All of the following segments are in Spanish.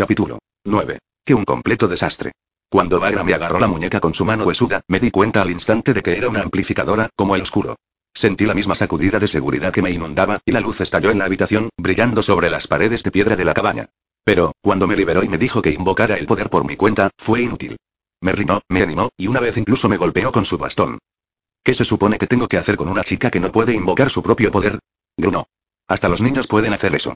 Capítulo 9. Que un completo desastre. Cuando Bagra me agarró la muñeca con su mano huesuda, me di cuenta al instante de que era una amplificadora, como el oscuro. Sentí la misma sacudida de seguridad que me inundaba, y la luz estalló en la habitación, brillando sobre las paredes de piedra de la cabaña. Pero, cuando me liberó y me dijo que invocara el poder por mi cuenta, fue inútil. Me rinó, me animó, y una vez incluso me golpeó con su bastón. ¿Qué se supone que tengo que hacer con una chica que no puede invocar su propio poder? Gruno. Hasta los niños pueden hacer eso.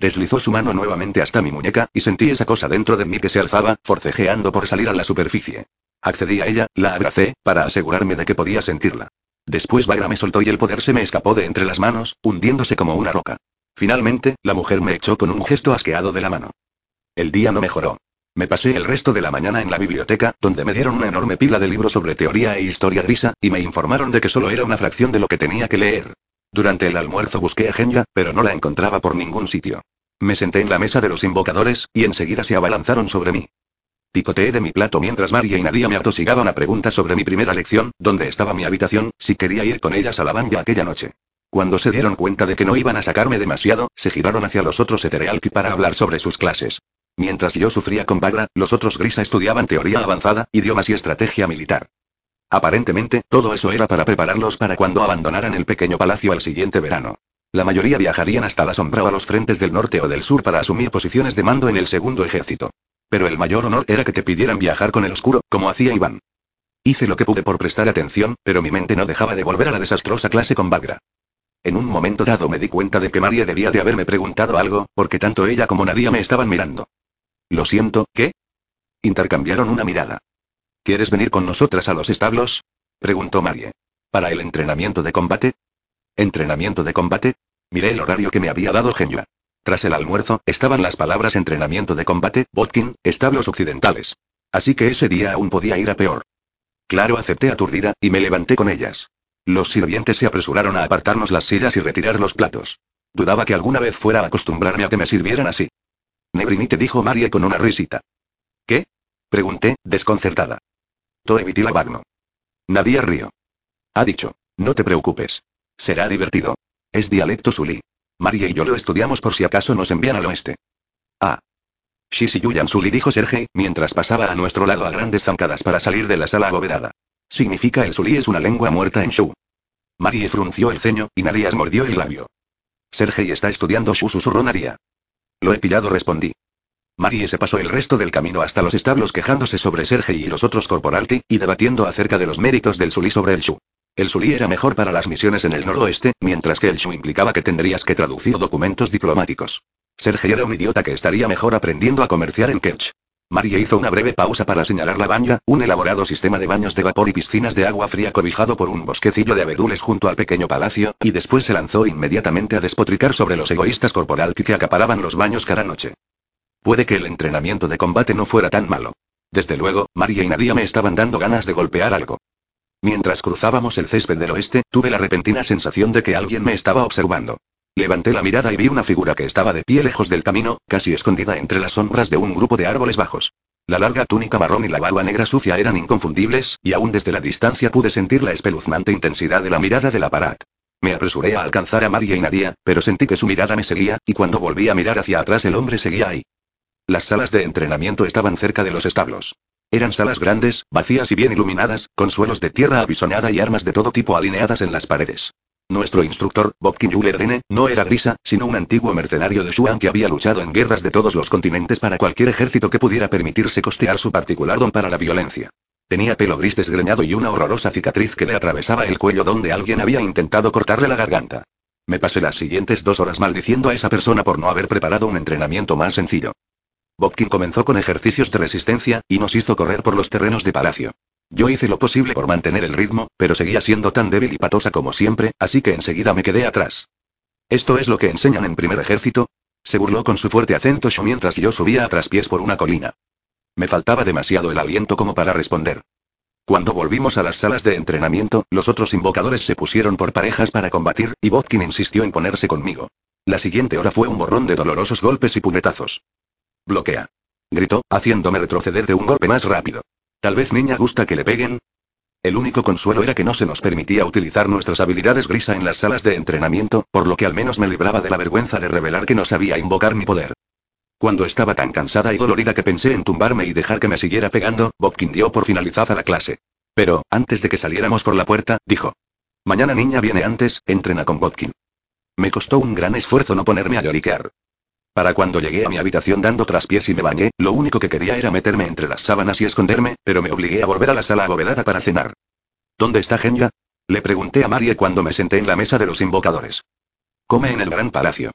Deslizó su mano nuevamente hasta mi muñeca, y sentí esa cosa dentro de mí que se alzaba, forcejeando por salir a la superficie. Accedí a ella, la abracé, para asegurarme de que podía sentirla. Después Bagra me soltó y el poder se me escapó de entre las manos, hundiéndose como una roca. Finalmente, la mujer me echó con un gesto asqueado de la mano. El día no mejoró. Me pasé el resto de la mañana en la biblioteca, donde me dieron una enorme pila de libros sobre teoría e historia grisa, y me informaron de que solo era una fracción de lo que tenía que leer. Durante el almuerzo busqué a Genya, pero no la encontraba por ningún sitio. Me senté en la mesa de los invocadores, y enseguida se abalanzaron sobre mí. Picoteé de mi plato mientras María y Nadia me atosigaban a preguntas sobre mi primera lección, dónde estaba mi habitación, si quería ir con ellas a la banja aquella noche. Cuando se dieron cuenta de que no iban a sacarme demasiado, se giraron hacia los otros Eterealki para hablar sobre sus clases. Mientras yo sufría con Bagra, los otros Grisa estudiaban teoría avanzada, idiomas y estrategia militar. Aparentemente, todo eso era para prepararlos para cuando abandonaran el pequeño palacio al siguiente verano. La mayoría viajarían hasta la sombra o a los frentes del norte o del sur para asumir posiciones de mando en el segundo ejército. Pero el mayor honor era que te pidieran viajar con el oscuro, como hacía Iván. Hice lo que pude por prestar atención, pero mi mente no dejaba de volver a la desastrosa clase con Bagra. En un momento dado me di cuenta de que María debía de haberme preguntado algo, porque tanto ella como Nadia me estaban mirando. Lo siento, ¿qué? Intercambiaron una mirada. ¿Quieres venir con nosotras a los establos? preguntó Marie. ¿Para el entrenamiento de combate? ¿Entrenamiento de combate? Miré el horario que me había dado Genya. Tras el almuerzo, estaban las palabras entrenamiento de combate, Botkin, establos occidentales. Así que ese día aún podía ir a peor. Claro, acepté aturdida, y me levanté con ellas. Los sirvientes se apresuraron a apartarnos las sillas y retirar los platos. Dudaba que alguna vez fuera a acostumbrarme a que me sirvieran así. Nebrinite dijo Marie con una risita. ¿Qué? Pregunté, desconcertada. Toevitila Bagno. Nadia río. Ha dicho. No te preocupes. Será divertido. Es dialecto sulí. María y yo lo estudiamos por si acaso nos envían al oeste. Ah. Yuyan Sully dijo Sergei, mientras pasaba a nuestro lado a grandes zancadas para salir de la sala abovedada. Significa el sulí es una lengua muerta en Shu. Marie frunció el ceño, y Nadia mordió el labio. Sergei está estudiando Shu, susurró Nadia. Lo he pillado, respondí. Marie se pasó el resto del camino hasta los establos quejándose sobre Sergei y los otros corporalti, y debatiendo acerca de los méritos del Sulí sobre el Shu. El Sulí era mejor para las misiones en el noroeste, mientras que el Shu implicaba que tendrías que traducir documentos diplomáticos. Sergei era un idiota que estaría mejor aprendiendo a comerciar en Kerch. Marie hizo una breve pausa para señalar la baña, un elaborado sistema de baños de vapor y piscinas de agua fría cobijado por un bosquecillo de abedules junto al pequeño palacio, y después se lanzó inmediatamente a despotricar sobre los egoístas corporalti que acaparaban los baños cada noche. Puede que el entrenamiento de combate no fuera tan malo. Desde luego, María y Nadia me estaban dando ganas de golpear algo. Mientras cruzábamos el césped del oeste, tuve la repentina sensación de que alguien me estaba observando. Levanté la mirada y vi una figura que estaba de pie lejos del camino, casi escondida entre las sombras de un grupo de árboles bajos. La larga túnica marrón y la barba negra sucia eran inconfundibles, y aún desde la distancia pude sentir la espeluznante intensidad de la mirada del aparat. Me apresuré a alcanzar a María y Nadia, pero sentí que su mirada me seguía, y cuando volví a mirar hacia atrás el hombre seguía ahí. Las salas de entrenamiento estaban cerca de los establos. Eran salas grandes, vacías y bien iluminadas, con suelos de tierra apisonada y armas de todo tipo alineadas en las paredes. Nuestro instructor, Bobkin Yuler no era grisa, sino un antiguo mercenario de Shuan que había luchado en guerras de todos los continentes para cualquier ejército que pudiera permitirse costear su particular don para la violencia. Tenía pelo gris desgreñado y una horrorosa cicatriz que le atravesaba el cuello donde alguien había intentado cortarle la garganta. Me pasé las siguientes dos horas maldiciendo a esa persona por no haber preparado un entrenamiento más sencillo. Bobkin comenzó con ejercicios de resistencia, y nos hizo correr por los terrenos de palacio. Yo hice lo posible por mantener el ritmo, pero seguía siendo tan débil y patosa como siempre, así que enseguida me quedé atrás. ¿Esto es lo que enseñan en primer ejército? Se burló con su fuerte acento yo mientras yo subía a traspiés por una colina. Me faltaba demasiado el aliento como para responder. Cuando volvimos a las salas de entrenamiento, los otros invocadores se pusieron por parejas para combatir, y Botkin insistió en ponerse conmigo. La siguiente hora fue un borrón de dolorosos golpes y puñetazos. Bloquea. Gritó, haciéndome retroceder de un golpe más rápido. Tal vez niña gusta que le peguen. El único consuelo era que no se nos permitía utilizar nuestras habilidades grisa en las salas de entrenamiento, por lo que al menos me libraba de la vergüenza de revelar que no sabía invocar mi poder. Cuando estaba tan cansada y dolorida que pensé en tumbarme y dejar que me siguiera pegando, Bobkin dio por finalizada la clase. Pero, antes de que saliéramos por la puerta, dijo. Mañana niña viene antes, entrena con Botkin. Me costó un gran esfuerzo no ponerme a lloriquear. Para cuando llegué a mi habitación dando traspiés y me bañé, lo único que quería era meterme entre las sábanas y esconderme, pero me obligué a volver a la sala abovedada para cenar. ¿Dónde está Genya? Le pregunté a Marie cuando me senté en la mesa de los invocadores. Come en el gran palacio.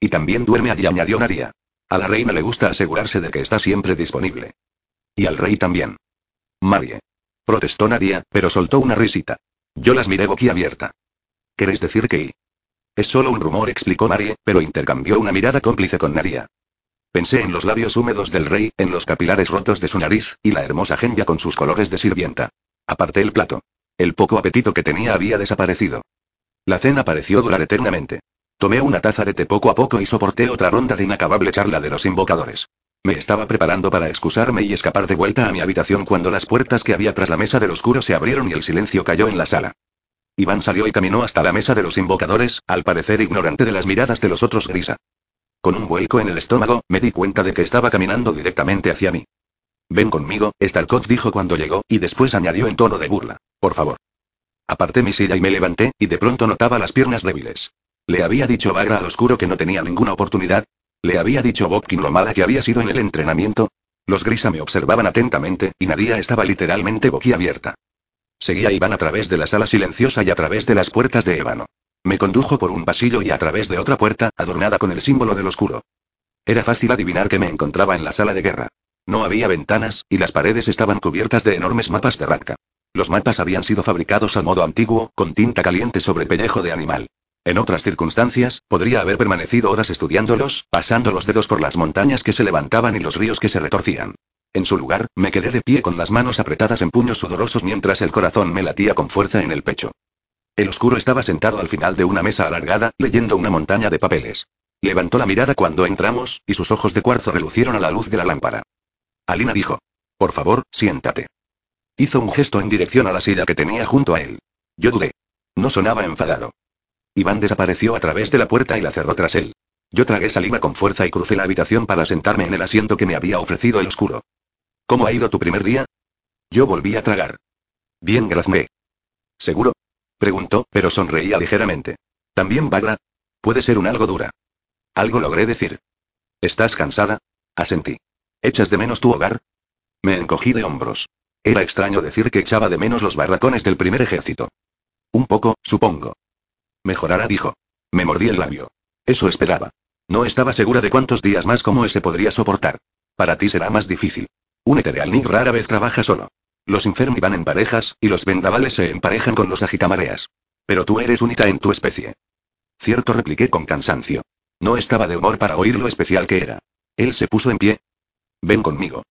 Y también duerme allí, añadió Nadia. A la reina le gusta asegurarse de que está siempre disponible. Y al rey también. Marie. Protestó Nadia, pero soltó una risita. Yo las miré boquiabierta. ¿Queréis decir que es solo un rumor, explicó Marie, pero intercambió una mirada cómplice con Nadia. Pensé en los labios húmedos del rey, en los capilares rotos de su nariz, y la hermosa genia con sus colores de sirvienta. Aparté el plato. El poco apetito que tenía había desaparecido. La cena pareció durar eternamente. Tomé una taza de té poco a poco y soporté otra ronda de inacabable charla de los invocadores. Me estaba preparando para excusarme y escapar de vuelta a mi habitación cuando las puertas que había tras la mesa del oscuro se abrieron y el silencio cayó en la sala. Iván salió y caminó hasta la mesa de los invocadores, al parecer ignorante de las miradas de los otros grisa. Con un vuelco en el estómago, me di cuenta de que estaba caminando directamente hacia mí. Ven conmigo, Starkov dijo cuando llegó, y después añadió en tono de burla. Por favor. Aparté mi silla y me levanté, y de pronto notaba las piernas débiles. Le había dicho Bagra al oscuro que no tenía ninguna oportunidad. Le había dicho Bobkin lo mala que había sido en el entrenamiento. Los grisa me observaban atentamente, y Nadia estaba literalmente boquiabierta. Seguía a Iván a través de la sala silenciosa y a través de las puertas de ébano. Me condujo por un pasillo y a través de otra puerta, adornada con el símbolo del oscuro. Era fácil adivinar que me encontraba en la sala de guerra. No había ventanas, y las paredes estaban cubiertas de enormes mapas de Ratka. Los mapas habían sido fabricados al modo antiguo, con tinta caliente sobre pellejo de animal. En otras circunstancias, podría haber permanecido horas estudiándolos, pasando los dedos por las montañas que se levantaban y los ríos que se retorcían. En su lugar, me quedé de pie con las manos apretadas en puños sudorosos mientras el corazón me latía con fuerza en el pecho. El oscuro estaba sentado al final de una mesa alargada, leyendo una montaña de papeles. Levantó la mirada cuando entramos, y sus ojos de cuarzo relucieron a la luz de la lámpara. Alina dijo. Por favor, siéntate. Hizo un gesto en dirección a la silla que tenía junto a él. Yo dudé. No sonaba enfadado. Iván desapareció a través de la puerta y la cerró tras él. Yo tragué saliva con fuerza y crucé la habitación para sentarme en el asiento que me había ofrecido el oscuro. ¿Cómo ha ido tu primer día? Yo volví a tragar. Bien, Grazme. ¿Seguro? Preguntó, pero sonreía ligeramente. ¿También Bagra? Puede ser un algo dura. Algo logré decir. ¿Estás cansada? Asentí. ¿Echas de menos tu hogar? Me encogí de hombros. Era extraño decir que echaba de menos los barracones del primer ejército. Un poco, supongo. Mejorará, dijo. Me mordí el labio. Eso esperaba. No estaba segura de cuántos días más como ese podría soportar. Para ti será más difícil. Un Ethereal rara vez trabaja solo. Los Inferni van en parejas, y los vendavales se emparejan con los agitamareas. Pero tú eres única en tu especie. Cierto, repliqué con cansancio. No estaba de humor para oír lo especial que era. Él se puso en pie. Ven conmigo.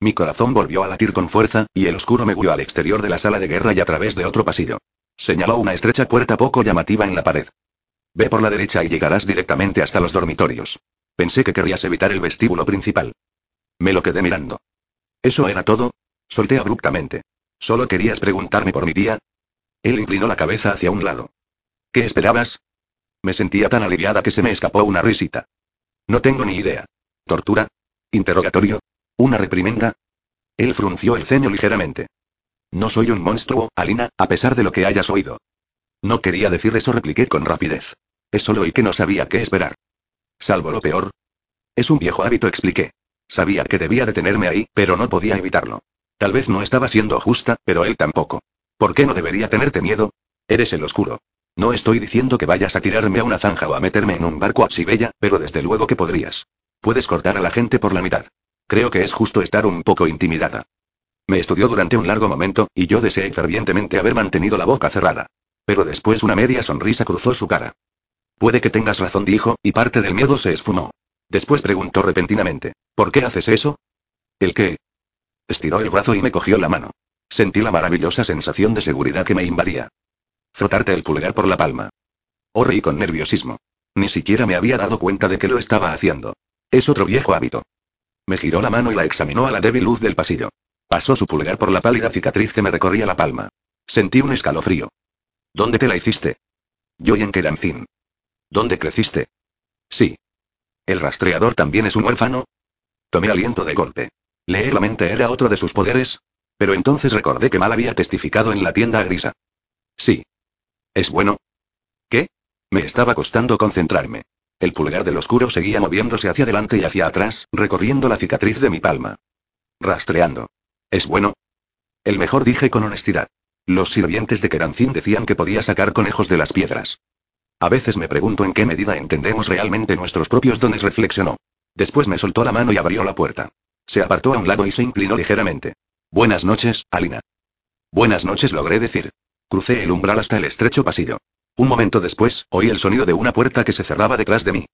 Mi corazón volvió a latir con fuerza, y el oscuro me guió al exterior de la sala de guerra y a través de otro pasillo. Señaló una estrecha puerta poco llamativa en la pared. Ve por la derecha y llegarás directamente hasta los dormitorios. Pensé que querrías evitar el vestíbulo principal. Me lo quedé mirando. ¿Eso era todo? Solté abruptamente. ¿Solo querías preguntarme por mi día? Él inclinó la cabeza hacia un lado. ¿Qué esperabas? Me sentía tan aliviada que se me escapó una risita. No tengo ni idea. ¿Tortura? ¿Interrogatorio? ¿Una reprimenda? Él frunció el ceño ligeramente. No soy un monstruo, Alina, a pesar de lo que hayas oído. No quería decir eso, repliqué con rapidez. Es solo y que no sabía qué esperar. Salvo lo peor. Es un viejo hábito, expliqué. Sabía que debía detenerme ahí, pero no podía evitarlo. Tal vez no estaba siendo justa, pero él tampoco. ¿Por qué no debería tenerte miedo? Eres el oscuro. No estoy diciendo que vayas a tirarme a una zanja o a meterme en un barco a Sibella, pero desde luego que podrías. Puedes cortar a la gente por la mitad. Creo que es justo estar un poco intimidada. Me estudió durante un largo momento, y yo deseé fervientemente haber mantenido la boca cerrada. Pero después una media sonrisa cruzó su cara. Puede que tengas razón, dijo, y parte del miedo se esfumó. Después preguntó repentinamente. ¿Por qué haces eso? ¿El qué? Estiró el brazo y me cogió la mano. Sentí la maravillosa sensación de seguridad que me invadía. Frotarte el pulgar por la palma. Oh, reí con nerviosismo. Ni siquiera me había dado cuenta de que lo estaba haciendo. Es otro viejo hábito. Me giró la mano y la examinó a la débil luz del pasillo. Pasó su pulgar por la pálida cicatriz que me recorría la palma. Sentí un escalofrío. ¿Dónde te la hiciste? Yo y en Kerancin. ¿Dónde creciste? Sí. ¿El rastreador también es un huérfano? Tomé aliento de golpe. ¿Leer la mente era otro de sus poderes? Pero entonces recordé que Mal había testificado en la tienda grisa. Sí. ¿Es bueno? ¿Qué? Me estaba costando concentrarme. El pulgar del oscuro seguía moviéndose hacia adelante y hacia atrás, recorriendo la cicatriz de mi palma. Rastreando. ¿Es bueno? El mejor dije con honestidad. Los sirvientes de Kerancin decían que podía sacar conejos de las piedras. A veces me pregunto en qué medida entendemos realmente nuestros propios dones, reflexionó. Después me soltó la mano y abrió la puerta. Se apartó a un lado y se inclinó ligeramente. Buenas noches, Alina. Buenas noches, logré decir. Crucé el umbral hasta el estrecho pasillo. Un momento después, oí el sonido de una puerta que se cerraba detrás de mí.